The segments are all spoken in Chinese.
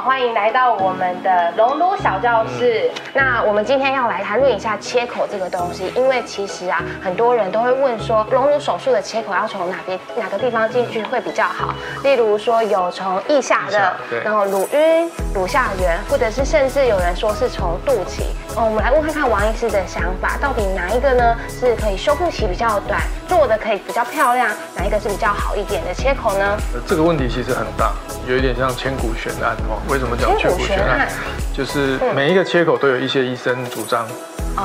好，欢迎来到我们的隆乳小教室。那我们今天要来谈论一下切口这个东西，因为其实啊，很多人都会问说，隆乳手术的切口要从哪边哪个地方进去会比较好？例如说有从腋下的，然后乳晕、乳下缘，或者是甚至有人说是从肚脐。哦，我们来问看看王医师的想法，到底哪一个呢是可以修复期比较短，做的可以比较漂亮，哪一个是比较好一点的切口呢？这个问题其实很大，有一点像千古悬案哦。为什么讲缺骨悬案？就是每一个切口都有一些医生主张，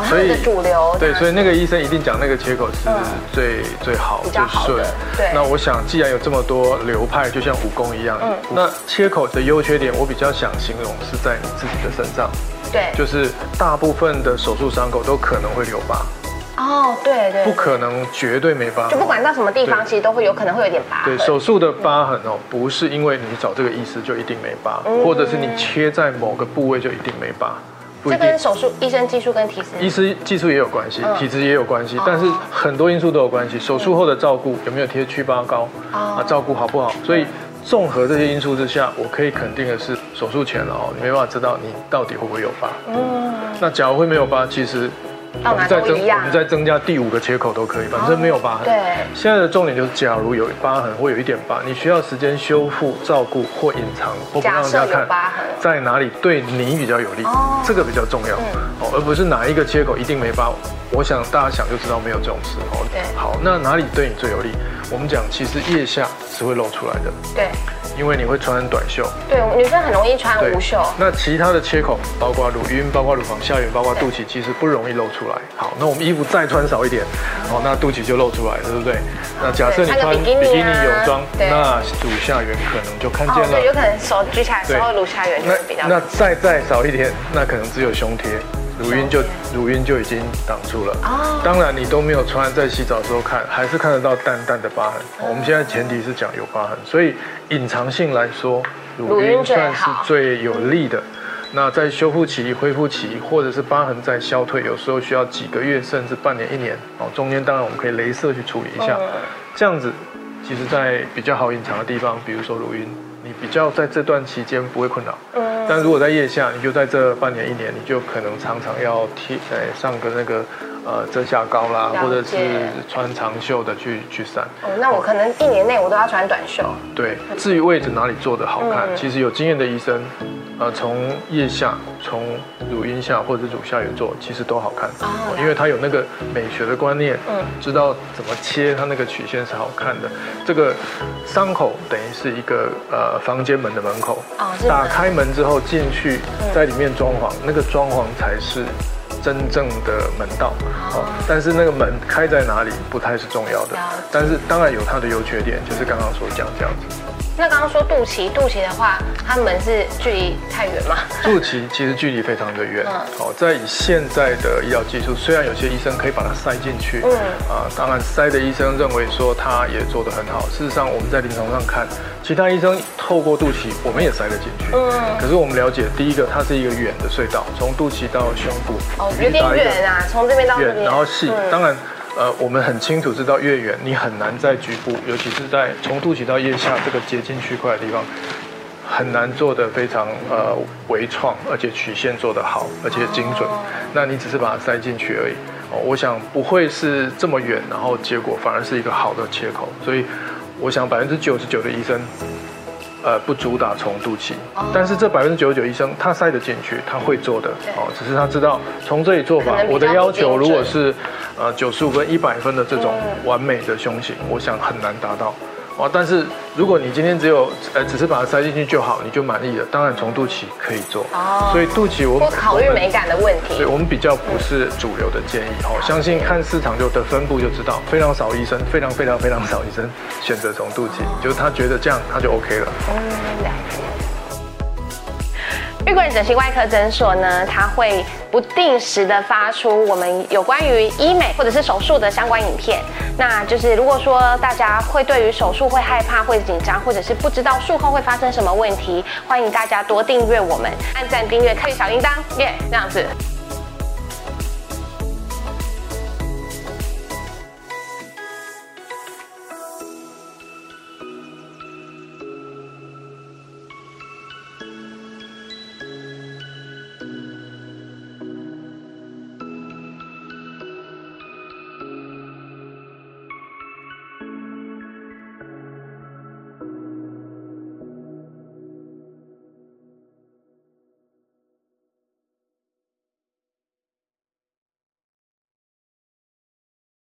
所以主流对，所以那个医生一定讲那个切口是最最好、最顺。对。那我想，既然有这么多流派，就像武功一样，嗯，那切口的优缺点，我比较想形容是在你自己的身上。对，就是大部分的手术伤口都可能会留疤。哦，对对，不可能绝对没疤，就不管到什么地方，其实都会有可能会有点疤。对，手术的疤痕哦，不是因为你找这个医师就一定没疤，或者是你切在某个部位就一定没疤，这跟手术医生技术跟体质，医师技术也有关系，体质也有关系，但是很多因素都有关系。手术后的照顾有没有贴祛疤膏啊？照顾好不好？所以综合这些因素之下，我可以肯定的是，手术前了哦，你没办法知道你到底会不会有疤。嗯，那假如会没有疤，其实。我们再增，我们再增加第五个切口都可以，反正没有疤痕。对。现在的重点就是，假如有疤痕或有一点疤，你需要时间修复、照顾或隐藏，或不让人家看疤痕在哪里对你比较有利，这个比较重要哦，而不是哪一个切口一定没疤。我想大家想就知道没有这种事哦。对。好，那哪里对你最有利？我们讲，其实腋下是会露出来的。对。因为你会穿短袖，对，女生很容易穿无袖。那其他的切口，包括乳晕、包括乳房下缘、包括肚脐，其实不容易露出来。好，那我们衣服再穿少一点，哦，那肚脐就露出来，对不对？那假设你穿比基尼泳装，那乳下缘可能就看见了。有可能手举起来的时候，乳下缘就比较。那再再少一点，那可能只有胸贴。乳晕就乳晕就已经挡住了哦。当然你都没有穿，在洗澡的时候看，还是看得到淡淡的疤痕。我们现在前提是讲有疤痕，所以隐藏性来说，乳晕算是最有利的。那在修复期、恢复期，或者是疤痕在消退，有时候需要几个月甚至半年、一年哦。中间当然我们可以镭射去处理一下，这样子，其实在比较好隐藏的地方，比如说乳晕，你比较在这段期间不会困扰。但如果在腋下，你就在这半年一年，你就可能常常要贴，呃，上个那个呃遮瑕膏啦，或者是穿长袖的去去散。哦，那我可能一年内我都要穿短袖。对，至于位置哪里做的好看，其实有经验的医生。呃，从腋下、从乳晕下或者乳下缘做，其实都好看，因为他有那个美学的观念，嗯，知道怎么切，它那个曲线是好看的。这个伤口等于是一个呃房间门的门口，打开门之后进去，在里面装潢，那个装潢才是真正的门道。哦，但是那个门开在哪里不太是重要的，但是当然有它的优缺点，就是刚刚所讲这样子。那刚刚说肚脐，肚脐的话，它们是距离太远吗？肚脐其实距离非常的远。好，在以现在的医疗技术，虽然有些医生可以把它塞进去，嗯，啊，当然塞的医生认为说他也做得很好。事实上，我们在临床上看，其他医生透过肚脐，我们也塞得进去。嗯，可是我们了解，第一个它是一个远的隧道，从肚脐到胸部，哦，有点远啊，从这边到远，然后细，当然。呃，我们很清楚知道越远，你很难在局部，尤其是在从肚脐到腋下这个接近区块的地方，很难做的非常呃微创，而且曲线做得好，而且精准。那你只是把它塞进去而已，哦，我想不会是这么远，然后结果反而是一个好的切口。所以，我想百分之九十九的医生。呃，不主打重肚脐，但是这百分之九十九医生他塞得进去，他会做的。哦，只是他知道从这里做法，我的要求如果是呃九十五分、一百分的这种完美的胸型，我想很难达到。哦，但是如果你今天只有呃，只是把它塞进去就好，你就满意了。当然，从肚脐可以做。哦。所以肚脐我不考虑美感的问题。对，我们比较不是主流的建议。哦，相信看市场就的分布就知道，非常少医生，非常非常非常少医生选择从肚脐，就是他觉得这样他就 OK 了。嗯，了解。玉桂人整形外科诊所呢，它会不定时的发出我们有关于医美或者是手术的相关影片。那就是如果说大家会对于手术会害怕、会紧张，或者是不知道术后会发生什么问题，欢迎大家多订阅我们，按赞订阅，开小铃铛，耶，这样子。